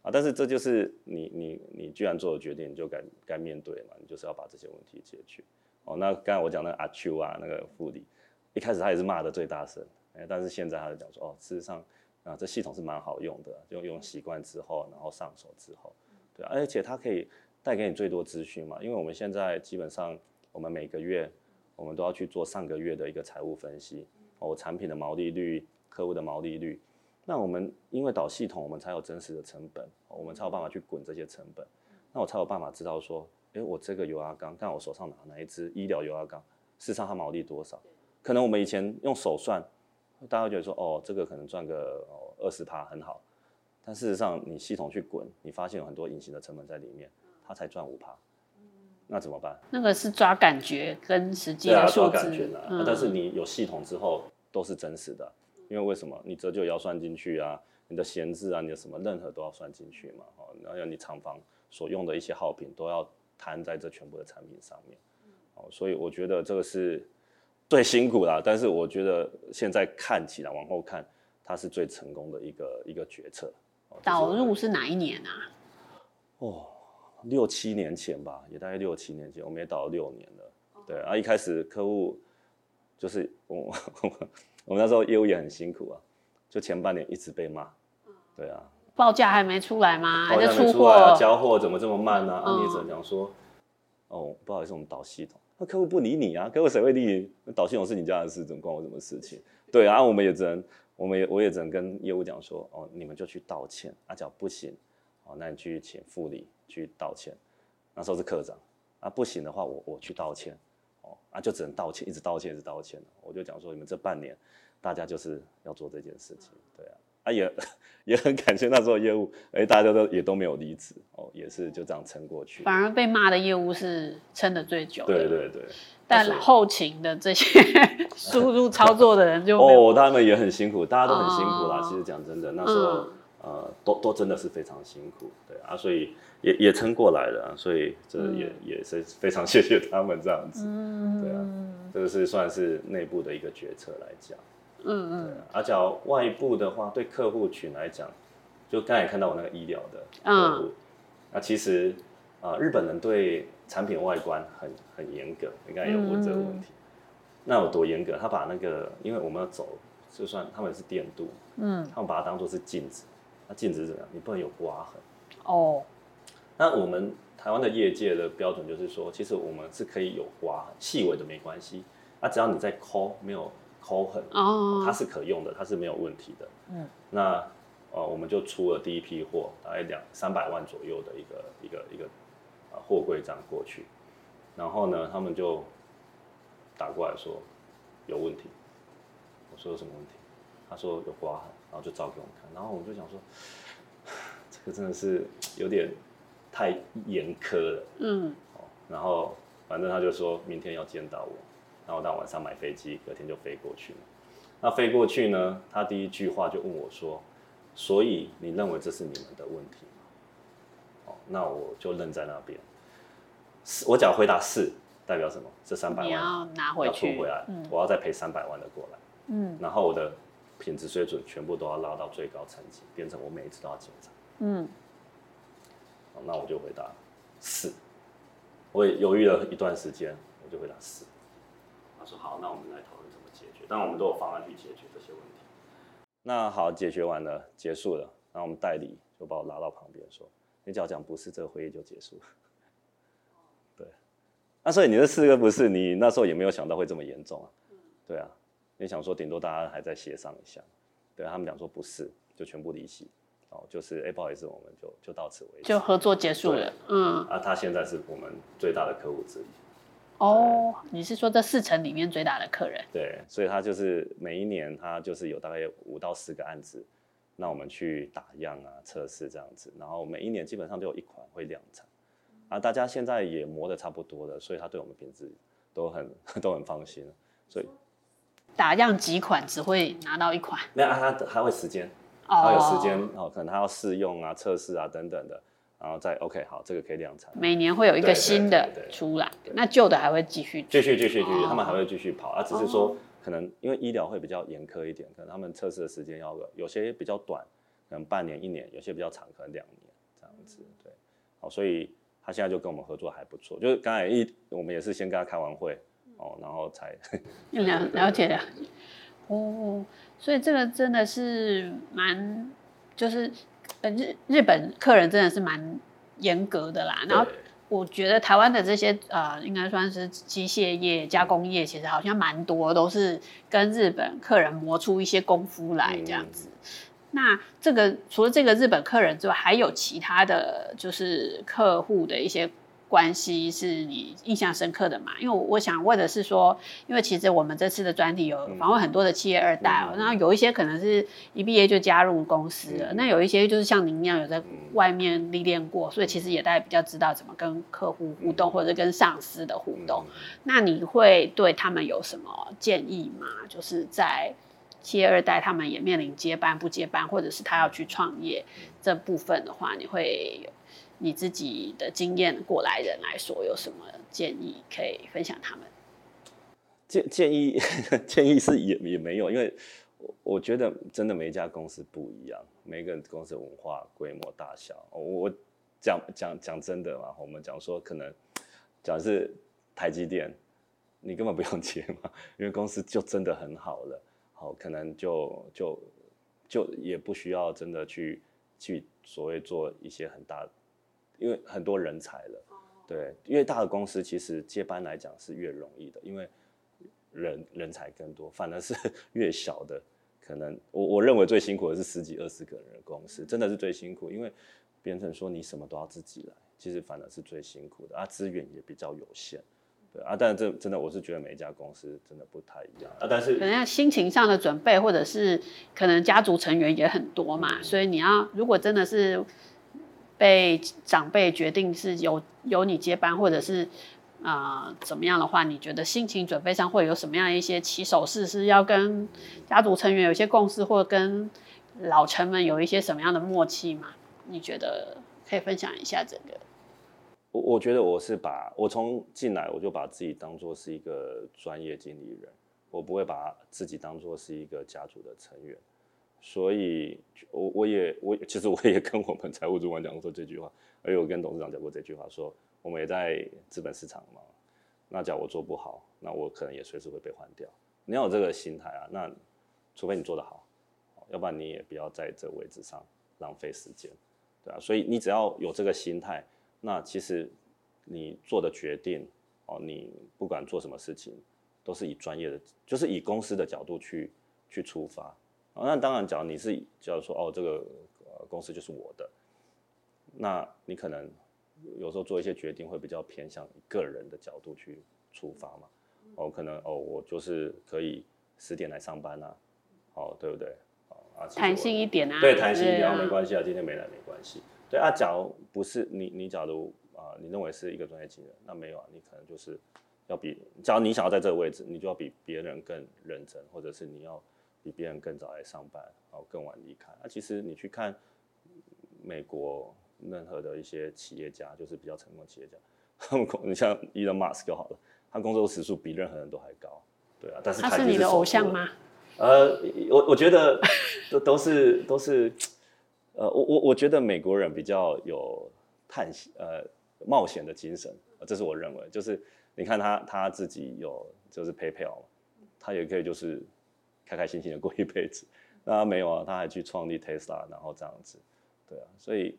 啊？但是这就是你你你居然做了决定，你就该该面对嘛，你就是要把这些问题解决。哦，那刚才我讲那阿丘啊，那个副理，一开始他也是骂得最大声，哎，但是现在他就讲说，哦，事实上啊，这系统是蛮好用的，就用习惯之后，然后上手之后，对，而且它可以带给你最多资讯嘛，因为我们现在基本上，我们每个月我们都要去做上个月的一个财务分析，哦，产品的毛利率、客户的毛利率，那我们因为导系统，我们才有真实的成本，我们才有办法去滚这些成本，那我才有办法知道说。哎，我这个油压缸，看我手上拿哪一支医疗油压缸，事实上它毛利多少？可能我们以前用手算，大家会觉得说，哦，这个可能赚个二十趴很好，但事实上你系统去滚，你发现有很多隐形的成本在里面，它才赚五趴。那怎么办？那个是抓感觉跟实际的数字，对啊，抓感觉啊。嗯、但是你有系统之后都是真实的，因为为什么？你折旧也要算进去啊，你的闲置啊，你的什么任何都要算进去嘛。哦，然后你厂房所用的一些耗品都要摊在这全部的产品上面。哦，所以我觉得这个是最辛苦啦。但是我觉得现在看起来，往后看，它是最成功的一个一个决策。导入是哪一年啊？哦。六七年前吧，也大概六七年前，我们也导了六年了。对啊，一开始客户就是我，我们那时候业务也很辛苦啊，就前半年一直被骂。对啊，报价还没出来吗？还在出货、啊，交货怎么这么慢呢、啊？嗯、啊，你只能讲说，哦，不好意思，我们导系统，那客户不理你啊，客户谁会理你？那导系统是你家的事，怎么关我什么事情？对啊，我们也只能，我们也我也只能跟业务讲说，哦，你们就去道歉，啊，讲不行，哦，那你去请副理。去道歉，那时候是科长，啊不行的话我我去道歉，哦啊就只能道歉，一直道歉一直道歉。我就讲说你们这半年，大家就是要做这件事情，对啊，啊也 也很感谢那时候业务，哎大家都也都没有离职，哦也是就这样撑过去。反而被骂的业务是撑的最久的，对对对。但后勤的这些 输入操作的人就哦他们也很辛苦，大家都很辛苦啦。哦、其实讲真的，那时候、嗯、呃都都真的是非常辛苦，对啊，所以。也也撑过来了，所以这也、嗯、也是非常谢谢他们这样子，嗯、对啊，这个是算是内部的一个决策来讲，嗯嗯，而且、啊、外部的话，对客户群来讲，就刚才看到我那个医疗的客户，嗯、那其实啊、呃，日本人对产品外观很很严格，应该有问这个问题，嗯、那有多严格？他把那个，因为我们要走，就算他们是电镀，嗯，他们把它当做是镜子，那镜子是怎样？你不能有刮痕，哦。那我们台湾的业界的标准就是说，其实我们是可以有刮痕，细微的没关系，那只要你在抠没有抠痕，哦，它是可用的，它是没有问题的。嗯，那呃我们就出了第一批货，大概两三百万左右的一个一个一个啊货柜这样过去，然后呢，他们就打过来说有问题，我说有什么问题？他说有刮痕，然后就照给我们看，然后我们就想说，这个真的是有点。太严苛了，嗯，然后反正他就说明天要见到我，然后到晚上买飞机，隔天就飞过去了。那飞过去呢，他第一句话就问我说：“所以你认为这是你们的问题吗？”哦，那我就愣在那边。是，我只要回答是，代表什么？这三百万要拿回去，回来，嗯，我要再赔三百万的过来，嗯，然后我的品质水准全部都要拉到最高层级，变成我每一次都要检查，嗯。那我就回答是，我也犹豫了一段时间，我就回答是。他说好，那我们来讨论怎么解决。但我们都有方案去解决这些问题。那好，解决完了，结束了。然后我们代理就把我拉到旁边说：“你只要讲不是，这个会议就结束了。”对。那所以你这四个不是，你那时候也没有想到会这么严重啊？对啊，你想说顶多大家还在协商一下，对他们讲说不是，就全部离席。哦，就是哎，不好意思，我们就就到此为止，就合作结束了。嗯，啊，他现在是我们最大的客户之一。哦，你是说这四成里面最大的客人？对，所以他就是每一年他就是有大概五到十个案子，那我们去打样啊、测试这样子，然后每一年基本上都有一款会量产。啊，大家现在也磨得差不多了，所以他对我们品质都很 都很放心。所以打样几款只会拿到一款？没有啊，他还会时间。他有时间哦，可能他要试用啊、测试啊等等的，然后再 OK 好，这个可以量产。每年会有一个新的出来，那旧的还会继续继续继续继续，他们还会继续跑啊，只是说可能因为医疗会比较严苛一点，可能他们测试的时间要有些比较短，可能半年一年，有些比较长，可能两年这样子。对，好，所以他现在就跟我们合作还不错，就是刚才一我们也是先跟他开完会哦，然后才 了了解了。哦，所以这个真的是蛮，就是呃日日本客人真的是蛮严格的啦。然后我觉得台湾的这些呃，应该算是机械业、加工业，其实好像蛮多都是跟日本客人磨出一些功夫来这样子。嗯、那这个除了这个日本客人之外，还有其他的就是客户的一些关系是你印象深刻的嘛？因为我想问的是说，因为其实我们这次的专题有访问很多的企业二代，然后有一些可能是一毕业就加入公司了，那有一些就是像您一样有在外面历练过，所以其实也大概比较知道怎么跟客户互动，或者跟上司的互动。那你会对他们有什么建议吗？就是在企业二代他们也面临接班不接班，或者是他要去创业这部分的话，你会有？你自己的经验过来人来说，有什么建议可以分享他们？建建议 建议是也也没有，因为我我觉得真的每一家公司不一样，每个公司文化、规模、大小。我我讲讲讲真的嘛，我们讲说可能讲是台积电，你根本不用接嘛，因为公司就真的很好了，好可能就就就也不需要真的去去所谓做一些很大的。因为很多人才了，对，越大的公司其实接班来讲是越容易的，因为人人才更多，反而是 越小的，可能我我认为最辛苦的是十几二十个人的公司，真的是最辛苦，因为变成说你什么都要自己来，其实反而是最辛苦的啊，资源也比较有限，对啊，但是这真的我是觉得每一家公司真的不太一样啊，但是可能心情上的准备，或者是可能家族成员也很多嘛，嗯、所以你要如果真的是。被长辈决定是由由你接班，或者是啊、怎么样的话，你觉得心情准备上会有什么样一些起手式？是要跟家族成员有一些共识，或者跟老臣们有一些什么样的默契吗？你觉得可以分享一下这个？我我觉得我是把我从进来我就把自己当做是一个专业经理人，我不会把自己当做是一个家族的成员。所以，我我也我其实我也跟我们财务主管讲过这句话，而且我跟董事长讲过这句话，说我们也在资本市场嘛，那假如我做不好，那我可能也随时会被换掉。你要有这个心态啊，那除非你做得好，要不然你也不要在这个位置上浪费时间，对啊。所以你只要有这个心态，那其实你做的决定哦，你不管做什么事情，都是以专业的，就是以公司的角度去去出发。那当然，假如你是假如说哦，这个公司就是我的，那你可能有时候做一些决定会比较偏向个人的角度去出发嘛。哦，可能哦，我就是可以十点来上班啊，哦，对不对？啊，弹性一点啊。对，弹性一点啊，没关系啊，今天没来没关系。对啊，假如不是你，你假如啊，你认为是一个专业经理人，那没有啊，你可能就是要比，假如你想要在这个位置，你就要比别人更认真，或者是你要。比别人更早来上班，然后更晚离开。那、啊、其实你去看美国任何的一些企业家，就是比较成功的企业家，他们你像 Elon Musk 就好了，他工作时数比任何人都还高，对啊。但是他，他是你的偶像吗？呃，我我觉得都都是都是，呃，我我我觉得美国人比较有探险呃冒险的精神，这是我认为。就是你看他他自己有就是 PayPal，他也可以就是。开开心心的过一辈子，那他没有啊，他还去创立 Tesla，然后这样子，对啊，所以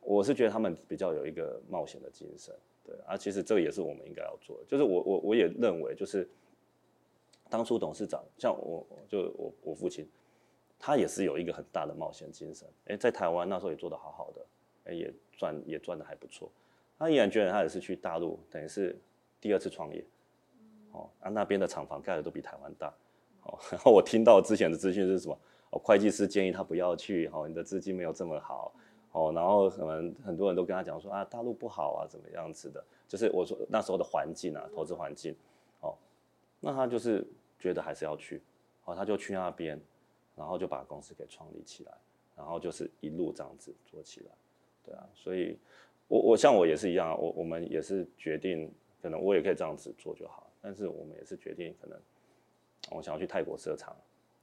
我是觉得他们比较有一个冒险的精神，对啊，其实这个也是我们应该要做的，就是我我我也认为，就是当初董事长像我，就我我父亲，他也是有一个很大的冒险精神，哎，在台湾那时候也做得好好的，哎，也赚也赚的还不错，他毅然决然他也是去大陆，等于是第二次创业，哦，啊那边的厂房盖的都比台湾大。哦，然后我听到之前的资讯是什么？哦，会计师建议他不要去，哦，你的资金没有这么好，哦，然后可能很多人都跟他讲说啊，大陆不好啊，怎么样子的？就是我说那时候的环境啊，投资环境，哦，那他就是觉得还是要去，哦，他就去那边，然后就把公司给创立起来，然后就是一路这样子做起来，对啊，所以我我像我也是一样，我我们也是决定，可能我也可以这样子做就好，但是我们也是决定可能。我想要去泰国设厂，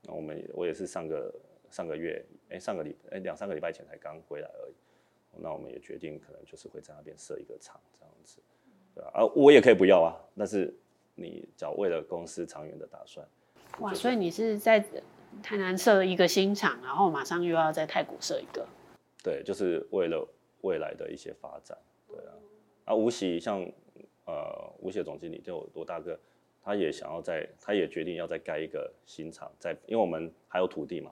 那我们我也是上个上个月，哎、欸，上个礼哎两三个礼拜前才刚回来而已。那我们也决定可能就是会在那边设一个厂这样子，对吧啊，我也可以不要啊，但是你只要为了公司长远的打算。哇，所以你是在台南设一个新厂，然后马上又要在泰国设一个？对，就是为了未来的一些发展，对啊。啊，吴喜像呃吴喜总经理就罗大哥。他也想要在，他也决定要再盖一个新厂，在，因为我们还有土地嘛，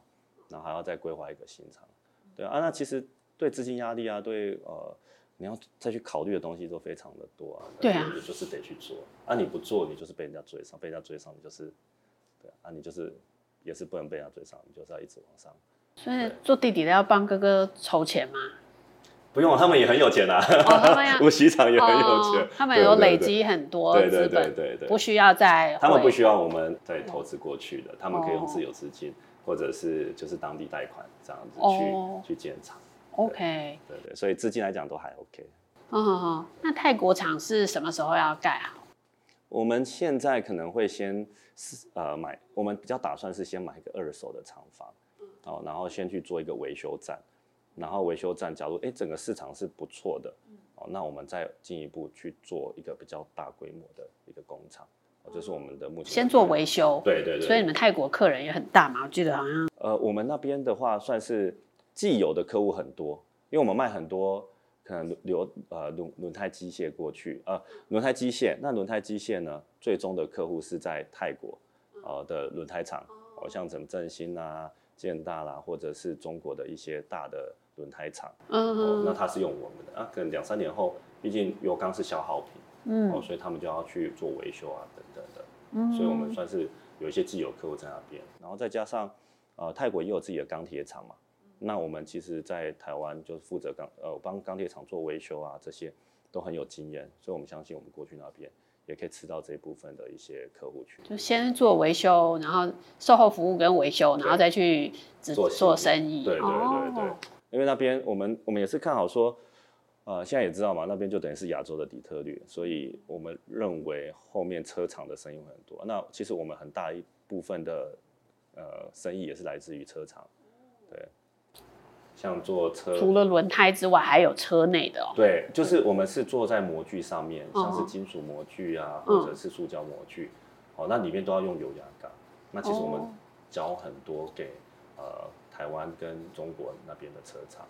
然后还要再规划一个新厂，对啊，那其实对资金压力啊，对呃你要再去考虑的东西都非常的多啊。对啊，你就是得去做啊，你不做，你就是被人家追上，被人家追上，你就是对啊，你就是也是不能被人家追上，你就是要一直往上。所以做弟弟的要帮哥哥筹钱吗？不用，他们也很有钱啊。哦，无锡厂也很有钱，哦，他们有累积很多资本，对对对对对，不需要再。他们不需要我们再投资过去的，他们可以用自有资金，哦，或者是就是当地贷款这样子去，哦，去建厂。OK，对对，所以资金来讲都还 OK。哦，哦，那泰国厂是什么时候要盖好？我们现在可能会先是呃买，我们比较打算是先买一个二手的厂房，哦，然后先去做一个维修站，然后维修站假如哎整个市场是不错的，哦，那我们再进一步去做一个比较大规模的一个工厂，哦，这是我们的目前。先做维修，对对对。所以你们泰国客人也很大嘛？我记得好像。呃，我们那边的话算是。既有的客户很多，因为我们卖很多可能流呃轮轮胎机械过去，呃轮胎机械，那轮胎机械呢，最终的客户是在泰国呃的轮胎厂，好像什么振兴啊、建大啦，或者是中国的一些大的轮胎厂，嗯、呃、那他是用我们的啊，可能两三年后，毕竟油缸是消耗品，嗯、哦，所以他们就要去做维修啊等等的，嗯，所以我们算是有一些既有客户在那边，然后再加上呃泰国也有自己的钢铁厂嘛。那我们其实，在台湾就是负责钢呃帮钢铁厂做维修啊，这些都很有经验，所以我们相信我们过去那边也可以吃到这一部分的一些客户群。就先做维修，然后售后服务跟维修，然后再去做做生意。对对对对，哦、因为那边我们我们也是看好说，呃，现在也知道嘛，那边就等于是亚洲的底特律，所以我们认为后面车厂的生意会很多。那其实我们很大一部分的呃生意也是来自于车厂，对。像做车，除了轮胎之外，还有车内的哦。对，就是我们是坐在模具上面，像是金属模具啊，或者是塑胶模具，哦，那里面都要用油压钢。那其实我们交很多给呃台湾跟中国那边的车厂。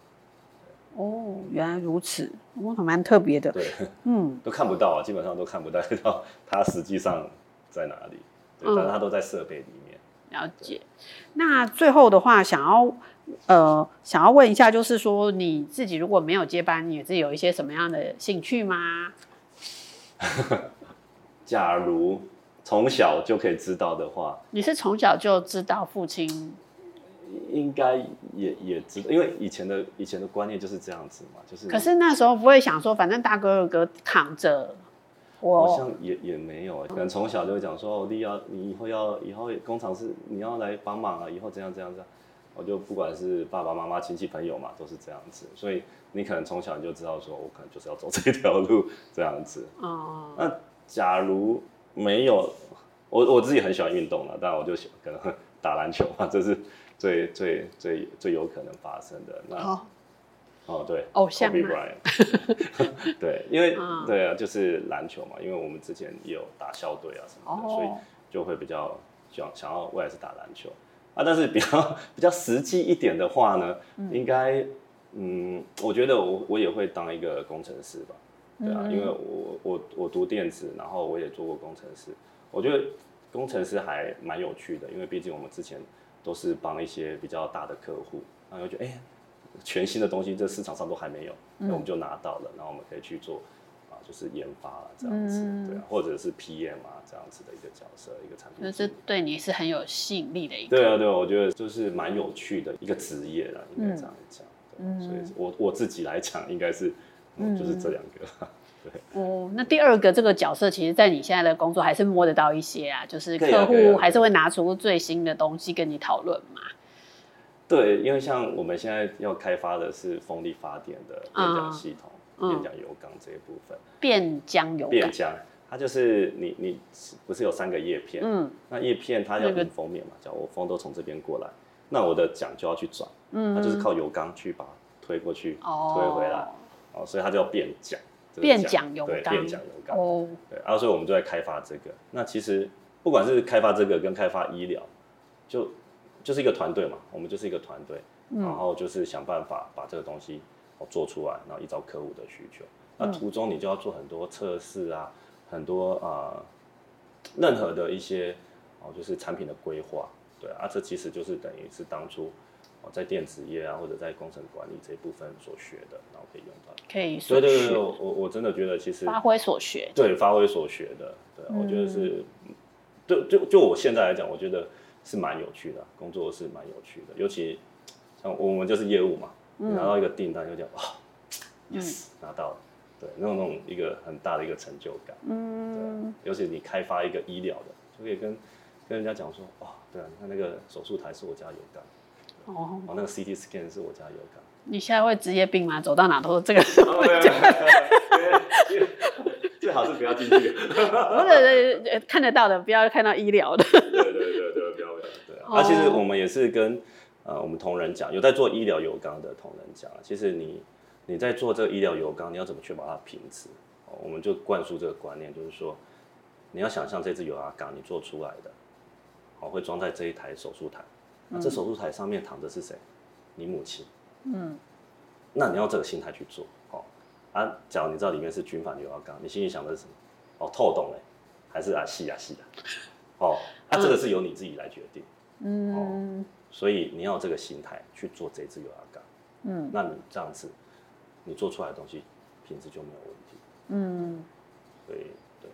哦，原来如此，我还蛮特别的。对，嗯，都看不到啊，基本上都看不到它实际上在哪里，对，但是它都在设备里面。了解。那最后的话，想要。呃，想要问一下，就是说你自己如果没有接班，你自己有一些什么样的兴趣吗？假如从小就可以知道的话，你是从小就知道父亲？应该也也知道，因为以前的以前的观念就是这样子嘛，就是。可是那时候不会想说，反正大哥二哥躺着，我好像也也没有，可能从小就会讲说，哦，你要你以后要以后工厂是你要来帮忙啊，以后怎样怎样怎样。我就不管是爸爸妈妈、亲戚朋友嘛，都是这样子，所以你可能从小你就知道，说我可能就是要走这条路这样子。哦。那假如没有我，我自己很喜欢运动了，但我就喜欢可能打篮球嘛，这是最最最最有可能发生的。那哦，哦对，偶像。Bryant。对，因为、嗯、对啊，就是篮球嘛，因为我们之前也有打校队啊什么的，哦、所以就会比较想想要未来是打篮球。啊，但是比较比较实际一点的话呢，嗯、应该，嗯，我觉得我我也会当一个工程师吧，对啊，嗯、因为我我我读电子，然后我也做过工程师，我觉得工程师还蛮有趣的，因为毕竟我们之前都是帮一些比较大的客户，然后我觉得哎，全新的东西这市场上都还没有，那、嗯、我们就拿到了，然后我们可以去做啊。就是研发了这样子，嗯、对啊，或者是 PM 啊这样子的一个角色，一个产品，就是对你是很有吸引力的一个。对啊，对啊，我觉得就是蛮有趣的一个职业了，应该这样讲。嗯，所以我我自己来讲，应该是嗯，就是这两个。对。哦，那第二个这个角色，其实，在你现在的工作还是摸得到一些啊，就是客户还是会拿出最新的东西跟你讨论嘛。对，因为像我们现在要开发的是风力发电的变压系统。嗯变浆油缸这一部分，变浆油变浆，它就是你你不是有三个叶片，嗯，那叶片它要迎风面嘛，叫我风都从这边过来，那我的桨就要去转，嗯，它就是靠油缸去把它推过去，哦，推回来，哦，所以它就要变浆，变讲勇敢，变讲勇敢，哦，对，然后所以我们就在开发这个，那其实不管是开发这个跟开发医疗，就就是一个团队嘛，我们就是一个团队，然后就是想办法把这个东西。做出来，然后依照客户的需求，那途中你就要做很多测试啊，很多啊、呃，任何的一些哦，就是产品的规划，对啊，这其实就是等于是当初哦，在电子业啊或者在工程管理这一部分所学的，然后可以用到。可以。对对对，我我真的觉得其实发挥所学。对，发挥所学的，对，嗯、我觉得是，就就就我现在来讲，我觉得是蛮有趣的，工作是蛮有趣的，尤其像我们就是业务嘛，嗯、拿到一个订单，就讲哇，yes，、嗯、拿到了。对，那种那种一个很大的一个成就感，嗯，对，尤其你开发一个医疗的，就可以跟跟人家讲说，哇，对啊，你看那个手术台是我家有的，哦，哦，那个 CT scan 是我家有的。你现在会职业病吗？走到哪都是这个，最好是不要进去，或者看得到的，不要看到医疗的。对对对对，不要不要，对啊。那、哦啊、其实我们也是跟呃我们同仁讲，有在做医疗油缸的同仁讲，其实你。你在做这个医疗油缸，你要怎么确保它品质？哦，我们就灌输这个观念，就是说，你要想象这支油压缸你做出来的，哦，会装在这一台手术台，那这手术台上面躺的是谁？你母亲。嗯。那你要这个心态去做，哦，啊，假如你知道里面是均纺油压缸，你心里想的是什么？哦，透懂嘞，还是啊细啊细啊？哦，啊，这个是由你自己来决定。嗯。哦，所以你要有这个心态去做这支油压缸。嗯。那你这样子。你做出来的东西品质就没有问题。嗯，所以对，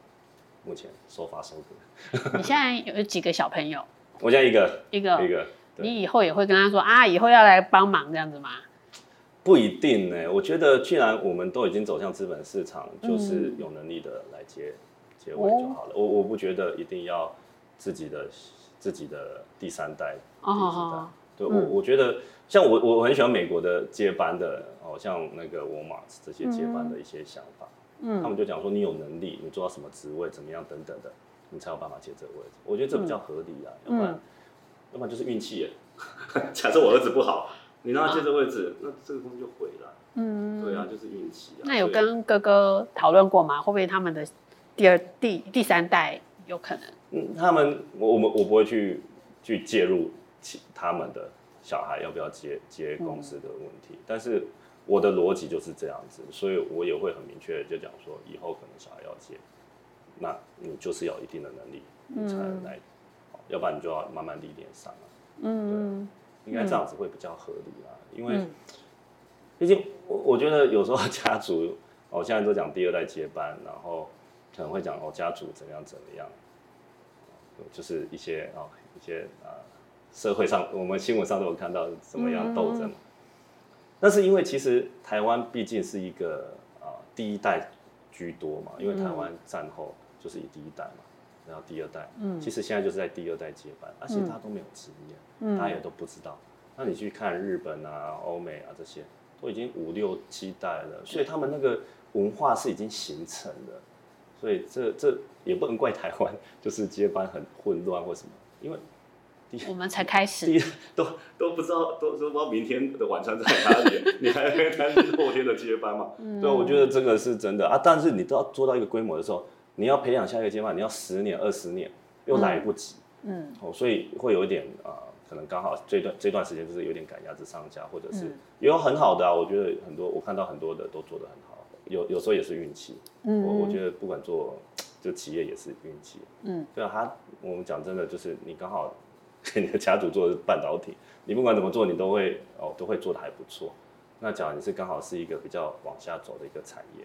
目前收发收的。你现在有几个小朋友？我现在一个，一个，一个。你以后也会跟他说啊，以后要来帮忙这样子吗？不一定呢。我觉得既然我们都已经走向资本市场，就是有能力的来接接位就好了。我我不觉得一定要自己的自己的第三代。哦好好。对我我觉得。像我，我很喜欢美国的接班的哦，像那个沃尔玛这些接班的一些想法，嗯，他们就讲说，你有能力，你做到什么职位，怎么样等等的，你才有办法接这个位置。我觉得这比较合理啊，嗯、要不然，要不然就是运气耶。假设我儿子不好，你让他接这位置，啊、那这个公司就毁了。嗯，对啊，就是运气啊。那有跟哥哥讨论过吗？会不会他们的第二、第第三代有可能？嗯，他们我我们我不会去去介入其他们的。小孩要不要接接公司的问题，嗯、但是我的逻辑就是这样子，所以我也会很明确就讲说，以后可能小孩要接，那你就是要一定的能力，你才能来，嗯、要不然你就要慢慢历练上。嗯，对，应该这样子会比较合理啦，嗯、因为毕竟我我觉得有时候家族，我现在都讲第二代接班，然后可能会讲哦家族怎么样怎么样，就是一些哦一些啊。社会上，我们新闻上都有看到怎么样斗争，那、嗯、是因为其实台湾毕竟是一个啊、呃、第一代居多嘛，因为台湾战后就是以第一代嘛，然后第二代，嗯，其实现在就是在第二代接班，而且大家都没有职业，嗯，大家也都不知道。那你去看日本啊、欧美啊这些，都已经五六七代了，所以他们那个文化是已经形成的，所以这这也不能怪台湾，就是接班很混乱或什么，因为。我们才开始，都都不知道，都都不知道明天的晚餐在哪里，你还担心后天的接班嘛？嗯、对，我觉得这个是真的啊。但是你都要做到一个规模的时候，你要培养下一个接班，你要十年、二十年，又来不及。嗯，哦，所以会有一点啊、呃，可能刚好这段这段时间就是有点赶鸭子上架，或者是也有很好的啊。我觉得很多我看到很多的都做得很好，有有时候也是运气。嗯，我我觉得不管做就企业也是运气。嗯，对啊，他我们讲真的就是你刚好。你的家族做的是半导体，你不管怎么做，你都会哦，都会做的还不错。那假如你是刚好是一个比较往下走的一个产业，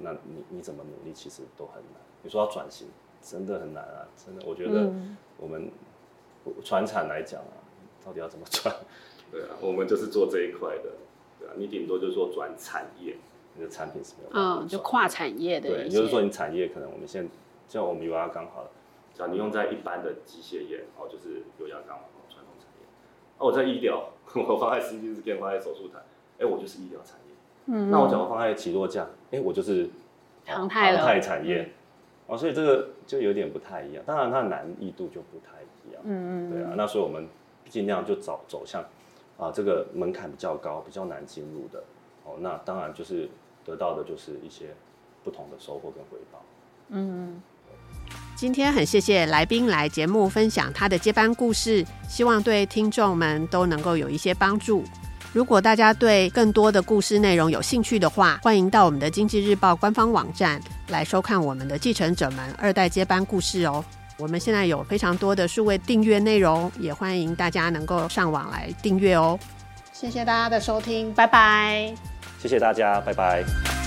那你你怎么努力其实都很难。你说要转型，真的很难啊！真的，我觉得我们传产来讲啊，到底要怎么转？对啊，我们就是做这一块的，对啊，你顶多就是说转产业，你的产品是没有办法。嗯，就跨产业的。对，就是说你产业可能我们现在像我们油压缸好了。你用在一般的机械业，哦，就是油压缸，传统产业。哦，我在医疗，我放在 CT scan，放在手术台，哎，我就是医疗产业。嗯。那我讲我放在起落架，哎，我就是航太了。航太产业。哦，所以这个就有点不太一样。当然，它的难易度就不太一样。嗯嗯。对啊，那所以我们尽量就走走向啊，这个门槛比较高、比较难进入的。哦，那当然就是得到的就是一些不同的收获跟回报。嗯。今天很谢谢来宾来节目分享他的接班故事，希望对听众们都能够有一些帮助。如果大家对更多的故事内容有兴趣的话欢迎到我们的经济日报官方网站来收看我们的继承者们二代接班故事哦。我们现在有非常多的数位订阅内容也欢迎大家能够上网来订阅哦。谢谢大家的收听拜拜。谢谢大家拜拜。